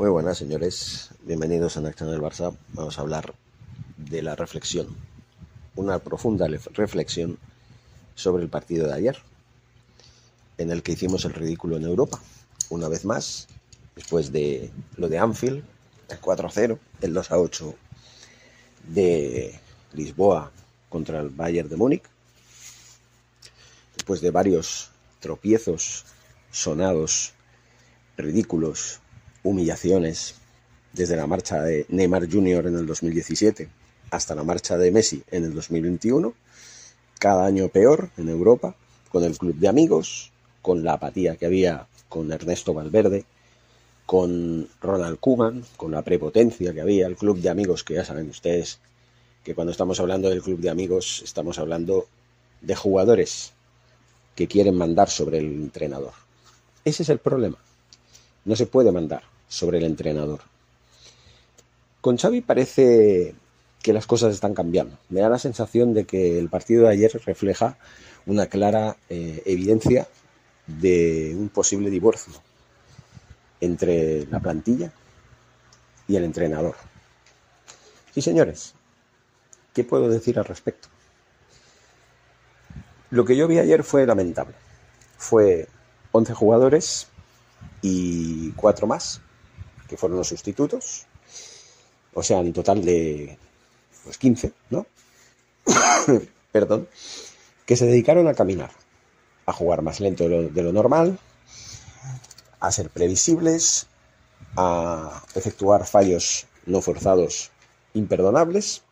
Muy buenas, señores. Bienvenidos a Acción del Barça. Vamos a hablar de la reflexión. Una profunda reflexión sobre el partido de ayer, en el que hicimos el ridículo en Europa. Una vez más, después de lo de Anfield, el 4-0, el 2-8 de Lisboa contra el Bayern de Múnich, después de varios tropiezos sonados, ridículos, humillaciones, desde la marcha de Neymar Jr. en el 2017 hasta la marcha de Messi en el 2021, cada año peor en Europa, con el club de amigos, con la apatía que había con Ernesto Valverde, con Ronald Koeman, con la prepotencia que había, el club de amigos, que ya saben ustedes que cuando estamos hablando del club de amigos estamos hablando de jugadores que quieren mandar sobre el entrenador. Ese es el problema. No se puede mandar sobre el entrenador. Con Xavi parece que las cosas están cambiando. Me da la sensación de que el partido de ayer refleja una clara eh, evidencia de un posible divorcio entre la plantilla y el entrenador. Sí, señores, ¿qué puedo decir al respecto? Lo que yo vi ayer fue lamentable. Fue 11 jugadores y 4 más, que fueron los sustitutos. O sea, en total de pues 15, ¿no? Perdón. Que se dedicaron a caminar, a jugar más lento de lo normal, a ser previsibles, a efectuar fallos no forzados imperdonables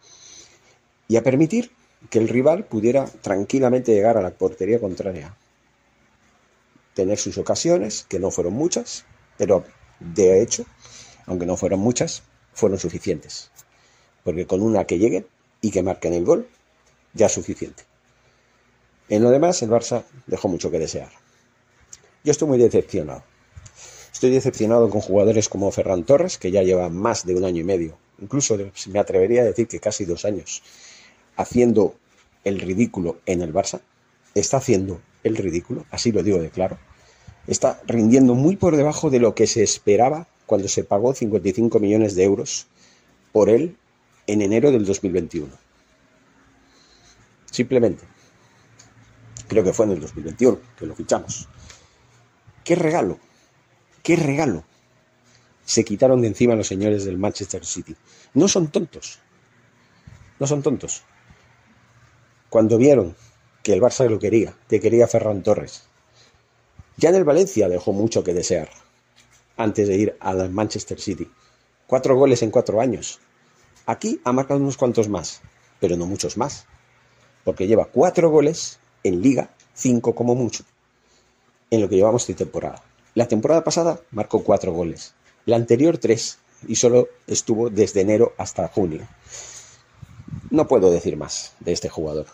y a permitir que el rival pudiera tranquilamente llegar a la portería contraria. Tener sus ocasiones, que no fueron muchas, pero de hecho, aunque no fueron muchas, fueron suficientes. Porque con una que lleguen y que marquen el gol, ya es suficiente. En lo demás, el Barça dejó mucho que desear. Yo estoy muy decepcionado. Estoy decepcionado con jugadores como Ferran Torres, que ya lleva más de un año y medio, incluso me atrevería a decir que casi dos años, haciendo el ridículo en el Barça, está haciendo el ridículo, así lo digo de claro, está rindiendo muy por debajo de lo que se esperaba cuando se pagó 55 millones de euros por él en enero del 2021. Simplemente. Creo que fue en el 2021 que lo fichamos. ¿Qué regalo? ¿Qué regalo? Se quitaron de encima los señores del Manchester City. No son tontos. No son tontos cuando vieron que el Barça lo quería, que quería Ferran Torres. Ya en el Valencia dejó mucho que desear antes de ir al Manchester City. Cuatro goles en cuatro años. Aquí ha marcado unos cuantos más, pero no muchos más, porque lleva cuatro goles en liga, cinco como mucho, en lo que llevamos de temporada. La temporada pasada marcó cuatro goles, la anterior tres, y solo estuvo desde enero hasta junio. No puedo decir más de este jugador.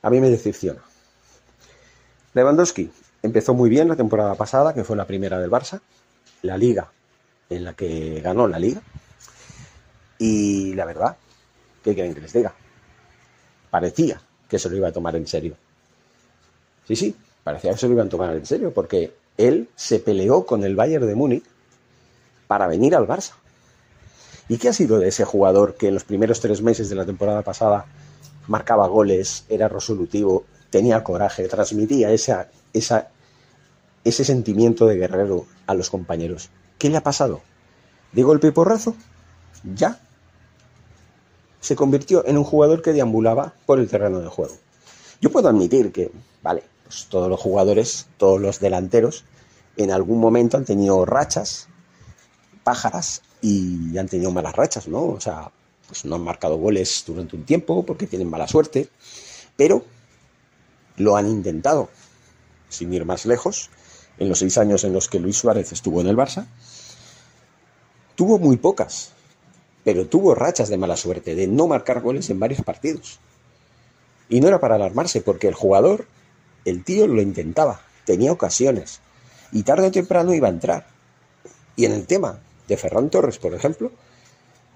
A mí me decepciona. Lewandowski empezó muy bien la temporada pasada, que fue la primera del Barça, la liga en la que ganó la liga. Y la verdad, ¿qué quieren que les diga? Parecía que se lo iba a tomar en serio. Sí, sí, parecía que se lo iban a tomar en serio, porque él se peleó con el Bayern de Múnich para venir al Barça. ¿Y qué ha sido de ese jugador que en los primeros tres meses de la temporada pasada marcaba goles, era resolutivo, tenía coraje, transmitía esa, esa, ese sentimiento de guerrero a los compañeros? ¿Qué le ha pasado? ¿De golpe y porrazo? Ya. Se convirtió en un jugador que deambulaba por el terreno de juego. Yo puedo admitir que, vale, pues todos los jugadores, todos los delanteros, en algún momento han tenido rachas, pájaras, y han tenido malas rachas, ¿no? O sea, pues no han marcado goles durante un tiempo porque tienen mala suerte, pero lo han intentado, sin ir más lejos, en los seis años en los que Luis Suárez estuvo en el Barça, tuvo muy pocas, pero tuvo rachas de mala suerte, de no marcar goles en varios partidos. Y no era para alarmarse, porque el jugador, el tío lo intentaba, tenía ocasiones, y tarde o temprano iba a entrar. Y en el tema de Ferran Torres, por ejemplo,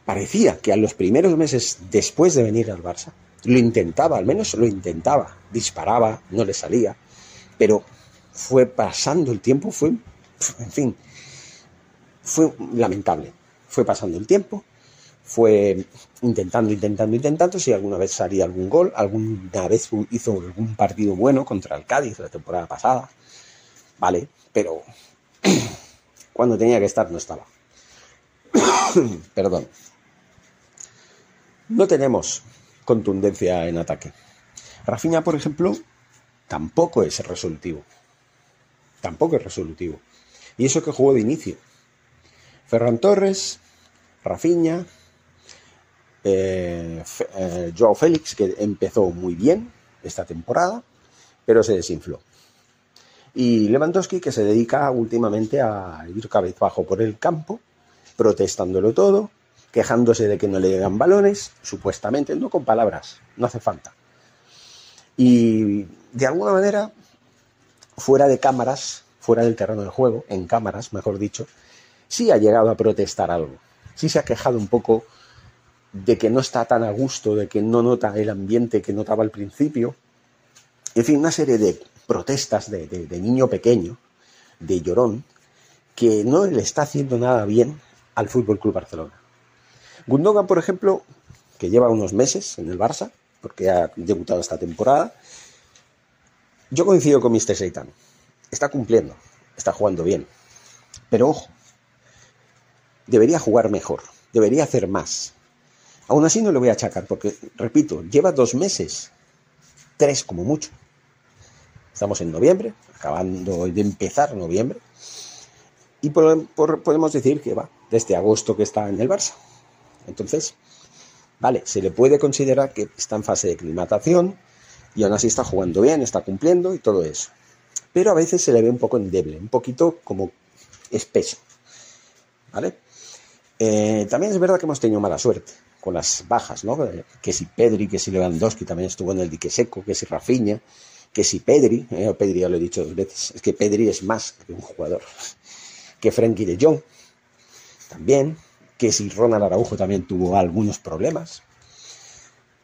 parecía que a los primeros meses después de venir al Barça, lo intentaba, al menos lo intentaba, disparaba, no le salía, pero fue pasando el tiempo, fue, en fin, fue lamentable. Fue pasando el tiempo, fue intentando, intentando, intentando, si alguna vez salía algún gol, alguna vez hizo algún partido bueno contra el Cádiz la temporada pasada, vale, pero cuando tenía que estar no estaba. Perdón. No tenemos contundencia en ataque. Rafinha, por ejemplo, tampoco es resolutivo. Tampoco es resolutivo. Y eso que jugó de inicio. Ferran Torres, Rafinha, eh, eh, Joao Félix, que empezó muy bien esta temporada, pero se desinfló. Y Lewandowski, que se dedica últimamente a ir cabezbajo por el campo, protestándolo todo, quejándose de que no le llegan balones, supuestamente, no con palabras, no hace falta. Y de alguna manera, fuera de cámaras, fuera del terreno de juego, en cámaras, mejor dicho, sí ha llegado a protestar algo. Sí se ha quejado un poco de que no está tan a gusto, de que no nota el ambiente que notaba al principio. En fin, una serie de protestas de, niño pequeño, de llorón, que no le está haciendo nada bien al Fútbol Club Barcelona. Gundogan, por ejemplo, que lleva unos meses en el Barça, porque ha debutado esta temporada, yo coincido con Mr. Seitan. Está cumpliendo, está jugando bien. Pero ojo, debería jugar mejor, debería hacer más, Aún así no le voy a achacar, porque, repito, lleva dos meses, tres como mucho. Estamos en noviembre, acabando de empezar noviembre, y podemos decir que va desde agosto que está en el Barça. Entonces, vale, se le puede considerar que está en fase de aclimatación y aún así está jugando bien, está cumpliendo y todo eso. Pero a veces se le ve un poco endeble, un poquito como espeso. ¿Vale? Eh, también es verdad que hemos tenido mala suerte con las bajas, ¿no? Que si Pedri, que si Lewandowski también estuvo en el dique seco, que si Rafinha, que si Pedri, eh, Pedri ya lo he dicho dos veces, es que Pedri es más que un jugador, que Frenkie de Jong, también, que si Ronald Araujo también tuvo algunos problemas.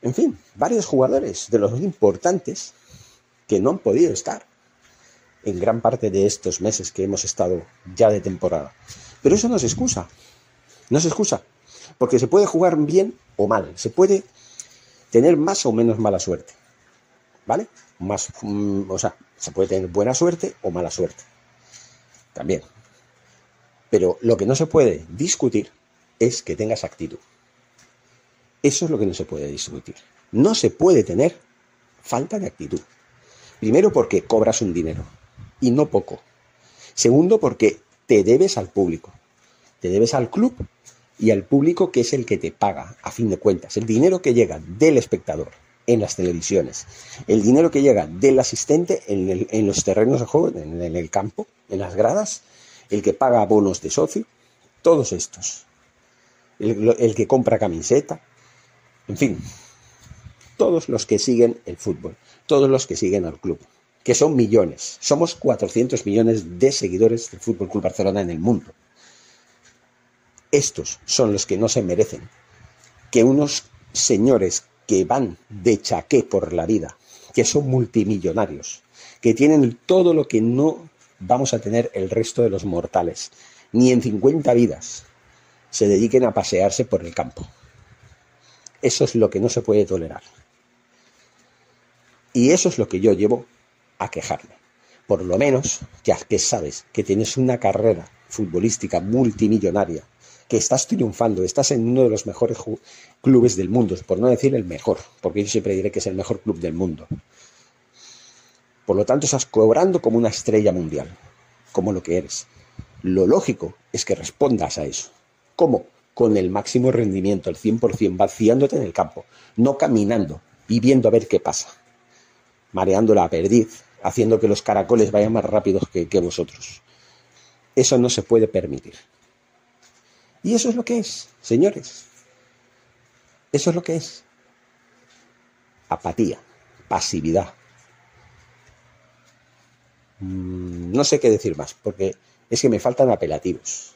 En fin, varios jugadores de los importantes que no han podido estar en gran parte de estos meses que hemos estado ya de temporada. Pero eso no es excusa. No es excusa. Porque se puede jugar bien o mal, se puede tener más o menos mala suerte. ¿Vale? Más, mm, o sea, se puede tener buena suerte o mala suerte. También. Pero lo que no se puede discutir es que tengas actitud. Eso es lo que no se puede discutir. No se puede tener falta de actitud. Primero porque cobras un dinero y no poco. Segundo porque te debes al público. Te debes al club y al público que es el que te paga, a fin de cuentas. El dinero que llega del espectador en las televisiones, el dinero que llega del asistente en, los terrenos de juego, en, el campo, en las gradas, el que paga bonos de socio, todos estos. El, el que compra camiseta, en fin, todos los que siguen el fútbol, todos los que siguen al club, que son millones. Somos 400 millones de seguidores del Fútbol Club Barcelona en el mundo. Estos son los que no se merecen que unos señores que van de chaqué por la vida, que son multimillonarios, que tienen todo lo que no vamos a tener el resto de los mortales, ni en 50 vidas, se dediquen a pasearse por el campo. Eso es lo que no se puede tolerar. Y eso es lo que yo llevo a quejarme. Por lo menos, ya que sabes que tienes una carrera futbolística multimillonaria que estás triunfando, estás en uno de los mejores clubes del mundo, por no decir el mejor, porque yo siempre diré que es el mejor club del mundo. Por lo tanto, estás cobrando como una estrella mundial, como lo que eres. Lo lógico es que respondas a eso. ¿Cómo? Con el máximo rendimiento, el 100%, vaciándote en el campo, no caminando y viendo a ver qué pasa, mareando la perdiz, haciendo que los caracoles vayan más rápidos que, vosotros. Eso no se puede permitir. Y eso es lo que es, señores. Eso es lo que es. Apatía, pasividad. Mm, no sé qué decir más, porque es que me faltan apelativos.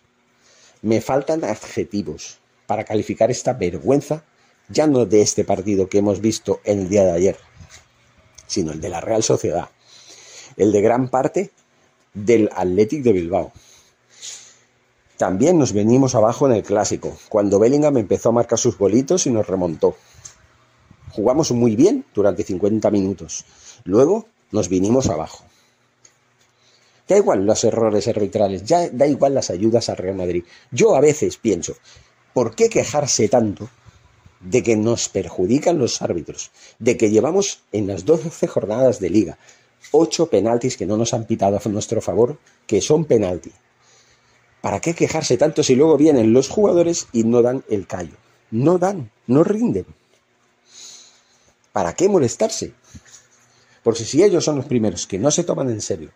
Me faltan adjetivos para calificar esta vergüenza, ya no de este partido que hemos visto en el día de ayer, sino el de la Real Sociedad, el de gran parte del Athletic de Bilbao, También nos venimos abajo en el clásico, cuando Bellingham empezó a marcar sus bolitos y nos remontó. Jugamos muy bien durante 50 minutos. Luego nos vinimos abajo. Da igual los errores arbitrales, ya da igual las ayudas al Real Madrid. Yo a veces pienso, ¿por qué quejarse tanto de que nos perjudican los árbitros? De que llevamos en las 12 jornadas de liga ocho penaltis que no nos han pitado a nuestro favor, que son penalti. ¿Para qué quejarse tanto si luego vienen los jugadores y no dan el callo? No dan, no rinden. ¿Para qué molestarse? Porque si ellos son los primeros que no se toman en serio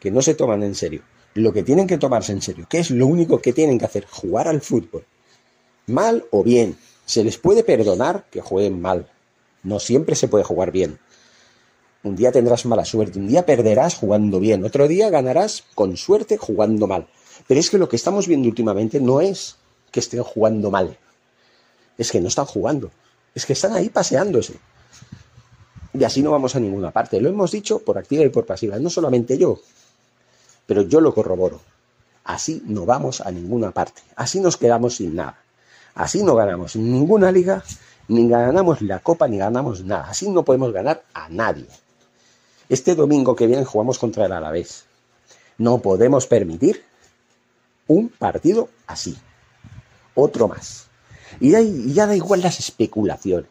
que no se toman en serio lo que tienen que tomarse en serio, que es lo único que tienen que hacer, jugar al fútbol, mal o bien, se les puede perdonar que jueguen mal, no siempre se puede jugar bien. Un día tendrás mala suerte, un día perderás jugando bien, otro día ganarás con suerte jugando mal. Pero es que lo que estamos viendo últimamente no es que estén jugando mal, es que no están jugando, es que están ahí paseándose. Y así no vamos a ninguna parte. Lo hemos dicho por activa y por pasiva, no solamente yo, pero yo lo corroboro. Así no vamos a ninguna parte. Así nos quedamos sin nada. Así no ganamos ninguna liga, ni ganamos la copa, ni ganamos nada. Así no podemos ganar a nadie. Este domingo que viene jugamos contra el Alavés. No podemos permitir un partido así. Otro más. Y ya, da igual las especulaciones.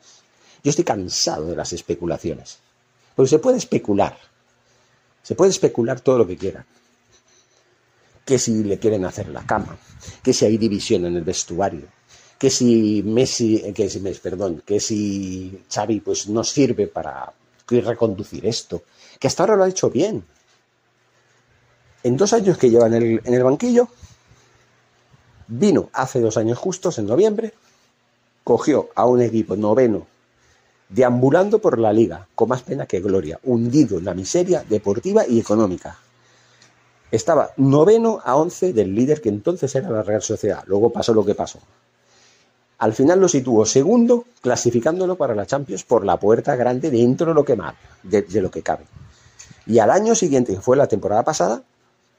Yo estoy cansado de las especulaciones. Porque se puede especular. Se puede especular todo lo que quieran que si le quieren hacer la cama, que si hay división en el vestuario, que si Messi, que si Messi, perdón, que si Xavi pues no sirve para reconducir esto, que hasta ahora lo ha hecho bien. En dos años que lleva en el, en el banquillo, vino hace dos años justos, en noviembre, cogió a un equipo noveno deambulando por la liga, con más pena que gloria, hundido en la miseria deportiva y económica. Estaba noveno a once del líder que entonces era la Real Sociedad. Luego pasó lo que pasó. Al final lo situó segundo, clasificándolo para la Champions por la puerta grande dentro de lo que, mal, de, lo que cabe. Y al año siguiente, que fue la temporada pasada,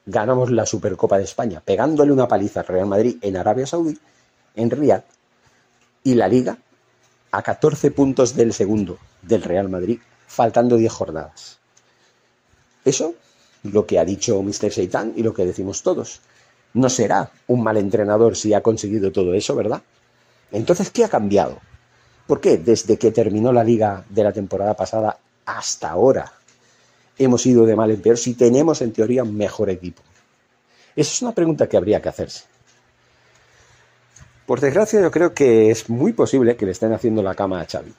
ganamos la Supercopa de España, pegándole una paliza al Real Madrid en Arabia Saudí, en Riyadh, y la Liga a 14 puntos del segundo del Real Madrid, faltando 10 jornadas. Eso lo que ha dicho Mr. Seitan y lo que decimos todos. No será un mal entrenador si ha conseguido todo eso, ¿verdad? Entonces, ¿qué ha cambiado? ¿Por qué desde que terminó la liga de la temporada pasada hasta ahora hemos ido de mal en peor si tenemos en teoría un mejor equipo? Esa es una pregunta que habría que hacerse. Por desgracia, yo creo que es muy posible que le estén haciendo la cama a Xavi.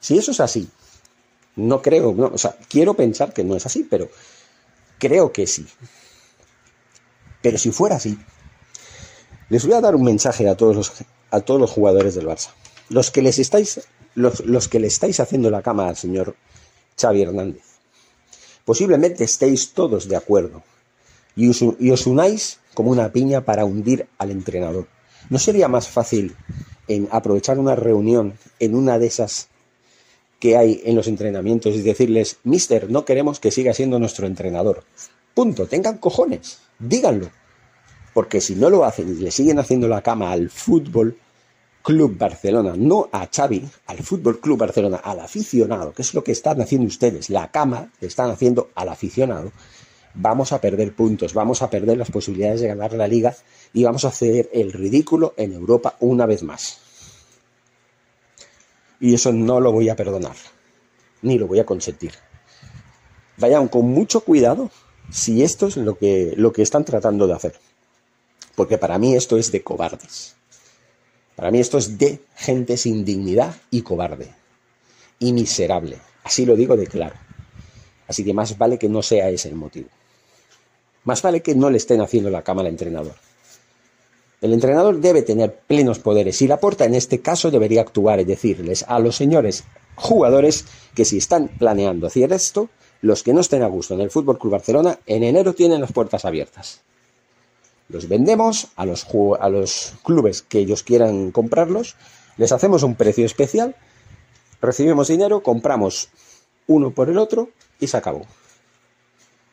Si eso es así, no creo, o sea, quiero pensar que no es así, pero Creo que sí. Pero si fuera así, les voy a dar un mensaje a todos los, a todos los jugadores del Barça. Los que les estáis, los, que le estáis haciendo la cama al señor Xavi Hernández. Posiblemente estéis todos de acuerdo y os, y os unáis como una piña para hundir al entrenador. ¿No sería más fácil en aprovechar una reunión en una de esas que hay en los entrenamientos y decirles, Mister, no queremos que siga siendo nuestro entrenador. Punto, tengan cojones, díganlo. Porque si no lo hacen y le siguen haciendo la cama al fútbol Club Barcelona, no a Xavi, al Fútbol Club Barcelona, al aficionado, que es lo que están haciendo ustedes, la cama que están haciendo al aficionado, vamos a perder puntos, vamos a perder las posibilidades de ganar la liga y vamos a hacer el ridículo en Europa una vez más. Y eso no lo voy a perdonar, ni lo voy a consentir. Vayan con mucho cuidado si esto es lo que, lo que están tratando de hacer. Porque para mí esto es de cobardes. Para mí esto es de gente sin dignidad y cobarde. Y miserable. Así lo digo de claro. Así que más vale que no sea ese el motivo. Más vale que no le estén haciendo la cama al entrenador. El entrenador debe tener plenos poderes y la porta en este caso debería actuar y decirles a los señores jugadores que si están planeando hacer esto, los que no estén a gusto en el Fútbol Club Barcelona en enero tienen las puertas abiertas. Los vendemos a los, a los clubes que ellos quieran comprarlos, les hacemos un precio especial, recibimos dinero, compramos uno por el otro y se acabó.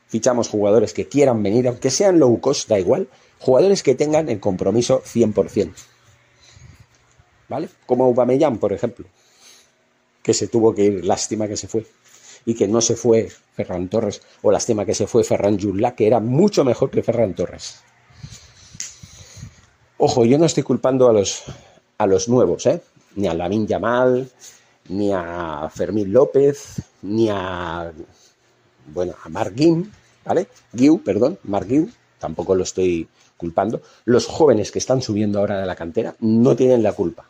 fichamos jugadores que quieran venir, aunque sean low cost, da igual, jugadores que tengan el compromiso 100%. ¿Vale? Como Aubameyang, por ejemplo, que se tuvo que ir, lástima que se fue, y que no se fue Ferran Torres, o lástima que se fue Ferran Julla, que era mucho mejor que Ferran Torres. Ojo, yo no estoy culpando a los, a los nuevos, ¿eh? ni a Lamin Yamal, ni a Fermín López, ni a, bueno, a Mark ¿vale? Guiu, perdón, Mark tampoco lo estoy culpando. Los jóvenes que están subiendo ahora de la cantera no tienen la culpa.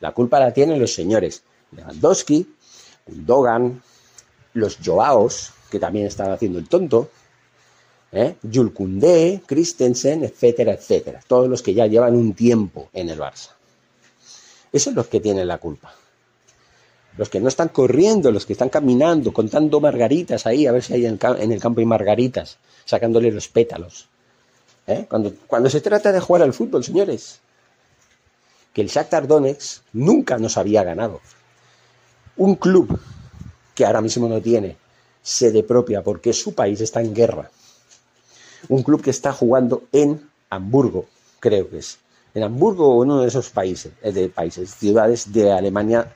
La culpa la tienen los señores Lewandowski, Dogan, los Joaos, que también están haciendo el tonto, ¿eh? Christensen, etcétera, etcétera. Todos los que ya llevan un tiempo en el Barça. Esos son los que tienen la culpa. Los que no están corriendo, los que están caminando, contando margaritas ahí, a ver si hay en, el campo hay margaritas, sacándole los pétalos. ¿Eh? Cuando, se trata de jugar al fútbol, señores, que el Shakhtar Donetsk nunca nos había ganado. Un club que ahora mismo no tiene sede propia porque su país está en guerra. Un club que está jugando en Hamburgo, creo que es en Hamburgo o uno de esos países, eh, de países, ciudades de Alemania,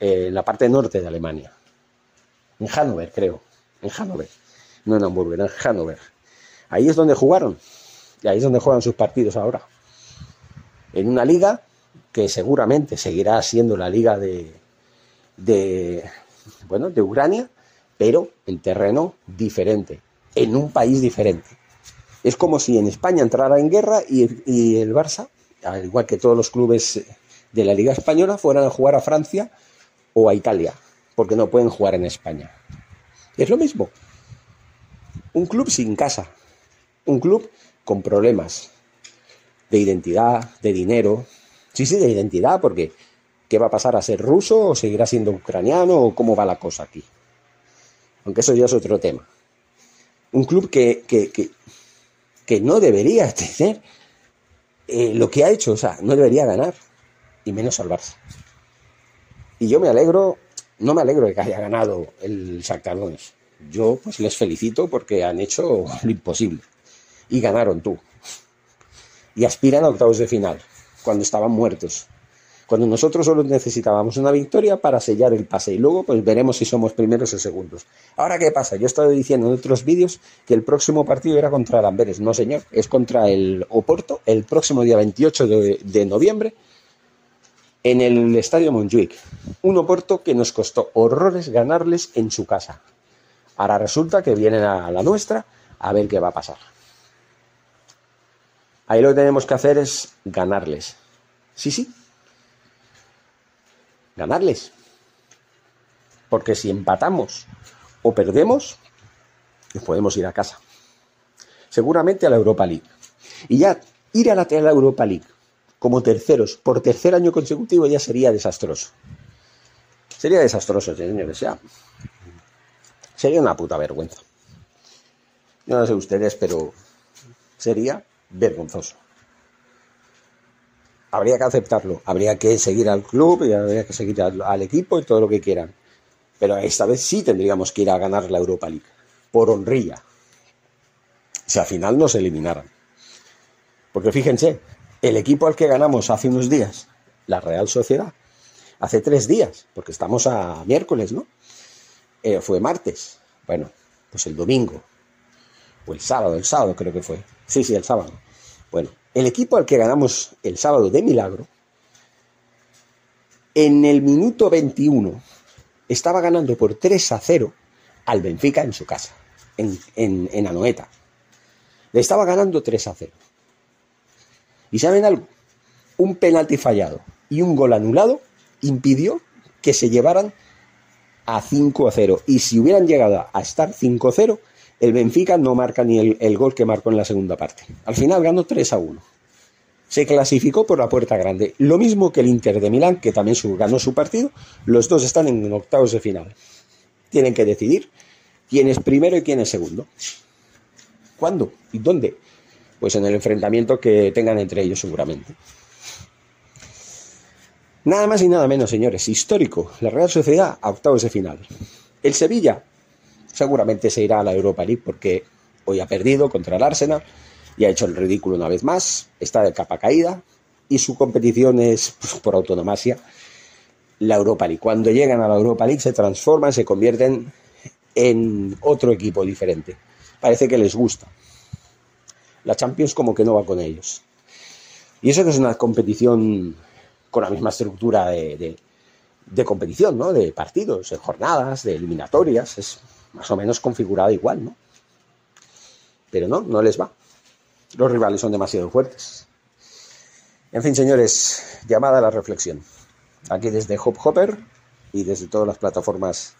eh, en la parte norte de Alemania. En Hannover, creo. En Hannover. No en Hamburgo, en Hannover. Ahí es donde jugaron. Y ahí es donde juegan sus partidos ahora. En una liga que seguramente seguirá siendo la liga de, de bueno, de Ucrania, pero en terreno diferente, en un país diferente. Es como si en España entrara en guerra y, el Barça, al igual que todos los clubes de la Liga Española, fueran a jugar a Francia o a Italia, porque no pueden jugar en España. Es lo mismo. Un club sin casa, un club con problemas de identidad, de dinero. Sí, sí, de identidad, porque ¿qué va a pasar a ser ruso o seguirá siendo ucraniano o cómo va la cosa aquí? Aunque eso ya es otro tema. Un club que, que no debería tener eh, lo que ha hecho, o sea, no debería ganar, y menos salvarse. Y yo me alegro, no me alegro de que haya ganado el Shakhtar Yo pues les felicito porque han hecho lo imposible y ganaron tú. Y aspiran a octavos de final cuando estaban muertos cuando nosotros solo necesitábamos una victoria para sellar el pase y luego pues veremos si somos primeros o segundos. Ahora, ¿qué pasa? Yo he estado diciendo en otros vídeos que el próximo partido era contra el. No, señor, es contra el Oporto el próximo día 28 de, noviembre en el Estadio Montjuic. Un Oporto que nos costó horrores ganarles en su casa. Ahora resulta que vienen a la nuestra a ver qué va a pasar. Ahí lo que tenemos que hacer es ganarles. Sí, sí, ganarles. Porque si empatamos o perdemos, nos podemos ir a casa. Seguramente a la Europa League. Y ya ir a la, Europa League como terceros por tercer año consecutivo ya sería desastroso. Sería desastroso, señores. Ya. Sería una puta vergüenza. Yo no sé ustedes, pero sería vergonzoso habría que aceptarlo, habría que seguir al club y habría que seguir al, equipo y todo lo que quieran. Pero esta vez sí tendríamos que ir a ganar la Europa League, por honrilla. Si al final nos eliminaran. Porque fíjense, el equipo al que ganamos hace unos días, la Real Sociedad, hace tres días, porque estamos a miércoles, ¿no? Eh, fue martes. Bueno, pues el domingo, o el sábado, el sábado creo que fue. Sí, sí, el sábado. Bueno, el equipo al que ganamos el sábado de milagro, en el minuto 21 estaba ganando por 3 a 0 al Benfica en su casa, en, en, Anoeta. Le estaba ganando 3 a 0. ¿Y saben algo? Un penalti fallado y un gol anulado impidió que se llevaran a 5 a 0. Y si hubieran llegado a estar 5 a 0, el Benfica no marca ni el, gol que marcó en la segunda parte. Al final ganó 3 a 1. Se clasificó por la puerta grande. Lo mismo que el Inter de Milán, que también ganó su partido. Los dos están en octavos de final. Tienen que decidir quién es primero y quién es segundo. ¿Cuándo y dónde? Pues en el enfrentamiento que tengan entre ellos seguramente. Nada más y nada menos, señores. Histórico. La Real Sociedad a octavos de final. El Sevilla Seguramente se irá a la Europa League porque hoy ha perdido contra el Arsenal y ha hecho el ridículo una vez más, está de capa caída y su competición es pues, por autonomasia la Europa League. Cuando llegan a la Europa League se transforman, se convierten en otro equipo diferente. Parece que les gusta. La Champions como que no va con ellos. Y eso que es una competición con la misma estructura de, competición, ¿no? De partidos, de jornadas, de eliminatorias. Es más o menos configurada igual, ¿no? Pero no, no les va. Los rivales son demasiado fuertes. En fin, señores, llamada a la reflexión. Aquí desde Hop Hopper y desde todas las plataformas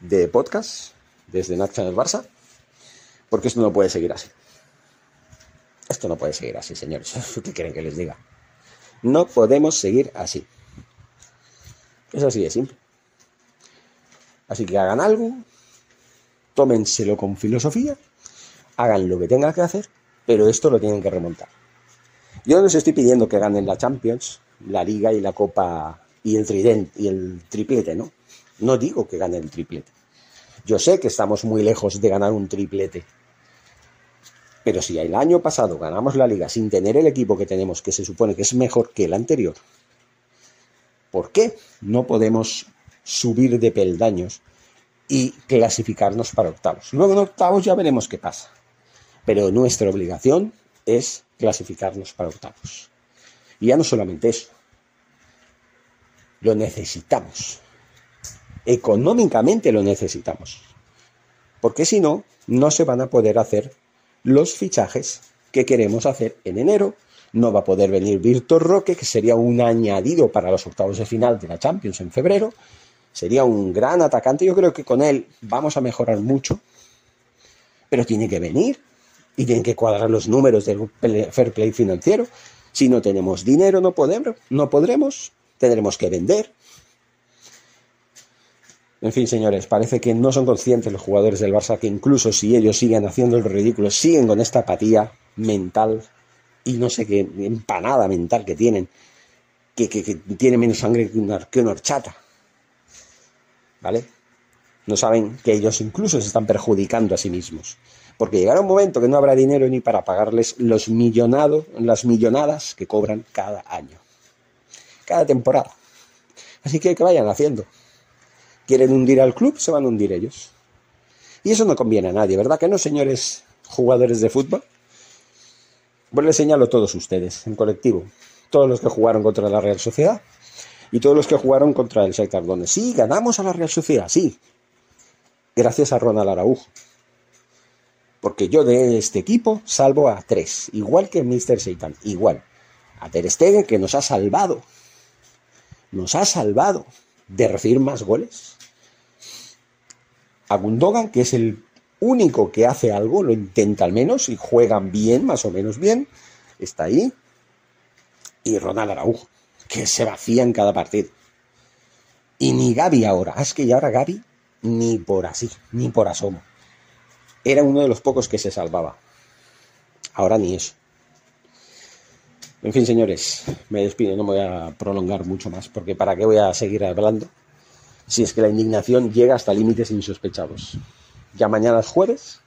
de podcast, desde Nat Channel Barça, porque esto no puede seguir así. Esto no puede seguir así, señores. ¿Qué quieren que les diga? No podemos seguir así. Es así de simple. Así que hagan algo, tómenselo con filosofía, hagan lo que tengan que hacer, pero esto lo tienen que remontar. Yo les estoy pidiendo que ganen la Champions, la Liga y la Copa y el Trident y el triplete, ¿no? No digo que ganen el triplete. Yo sé que estamos muy lejos de ganar un triplete. Pero si el año pasado ganamos la liga sin tener el equipo que tenemos, que se supone que es mejor que el anterior, ¿por qué no podemos subir de peldaños y clasificarnos para octavos? Luego en octavos ya veremos qué pasa. Pero nuestra obligación es clasificarnos para octavos. Y ya no solamente eso, lo necesitamos. Económicamente lo necesitamos. Porque si no, no se van a poder hacer los fichajes que queremos hacer en enero. No va a poder venir Víctor Roque, que sería un añadido para los octavos de final de la Champions en febrero. Sería un gran atacante. Yo creo que con él vamos a mejorar mucho. Pero tiene que venir y tienen que cuadrar los números del fair play financiero. Si no tenemos dinero, no podemos, no podremos, tendremos que vender. En fin, señores, parece que no son conscientes los jugadores del Barça que incluso si ellos siguen haciendo el ridículo, siguen con esta apatía mental y no sé qué empanada mental que tienen, que, tiene menos sangre que una, que una horchata. ¿Vale? No saben que ellos incluso se están perjudicando a sí mismos. Porque llegará un momento que no habrá dinero ni para pagarles los millonados, las millonadas que cobran cada año. Cada temporada. Así que que vayan haciendo. Quieren hundir al club, se van a hundir ellos. Y eso no conviene a nadie, ¿verdad que no, señores jugadores de fútbol? Pues les señalo a todos ustedes, en colectivo. Todos los que jugaron contra la Real Sociedad y todos los que jugaron contra el Shakhtar Donetsk. Sí, ganamos a la Real Sociedad, sí. Gracias a Ronald Araujo. Porque yo de este equipo salvo a tres, igual que Mr. Satan, igual. A Ter Stegen, que nos ha salvado. Nos ha salvado de recibir más goles. A Gundogan, que es el único que hace algo, lo intenta al menos, y juegan bien, más o menos bien. Está ahí. Y Ronald Araujo, que se vacía en cada partido. Y ni Gaby ahora. Es que ya ahora Gaby ni por así, ni por asomo era uno de los pocos que se salvaba. Ahora ni eso. En fin, señores, me despido, no me voy a prolongar mucho más, porque ¿para qué voy a seguir hablando? Si es que la indignación llega hasta límites insospechados. Ya mañana es jueves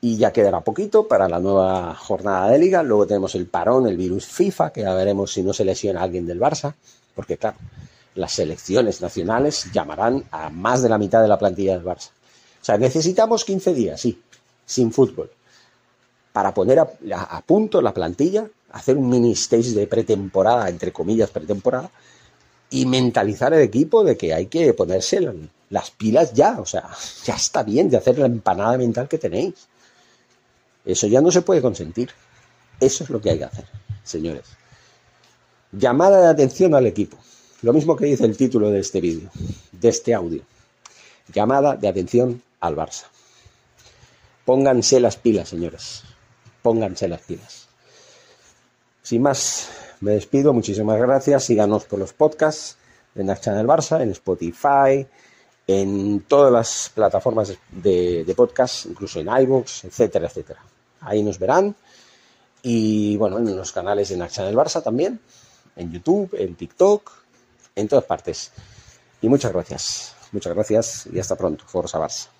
y ya quedará poquito para la nueva jornada de liga. Luego tenemos el parón, el virus FIFA, que ya veremos si no se lesiona alguien del Barça, porque claro, las selecciones nacionales llamarán a más de la mitad de la plantilla del Barça. O sea, necesitamos 15 días, sí, sin fútbol, para poner a, punto la plantilla, hacer un mini stage de pretemporada, entre comillas, pretemporada, y mentalizar el equipo de que hay que ponerse las pilas ya. O sea, ya está bien de hacer la empanada mental que tenéis. Eso ya no se puede consentir. Eso es lo que hay que hacer, señores. Llamada de atención al equipo. Lo mismo que dice el título de este vídeo, de este audio. Llamada de atención al Barça. Pónganse las pilas, señores. Pónganse las pilas. Sin más, me despido. Muchísimas gracias. Síganos por los podcasts en la Channel Barça, en Spotify, en todas las plataformas de, podcast, incluso en iVoox, etcétera, etcétera. Ahí nos verán. Y bueno, en los canales de Nacha del Barça también, en YouTube, en TikTok, en todas partes. Y muchas gracias. Muchas gracias y hasta pronto. Forza Barça.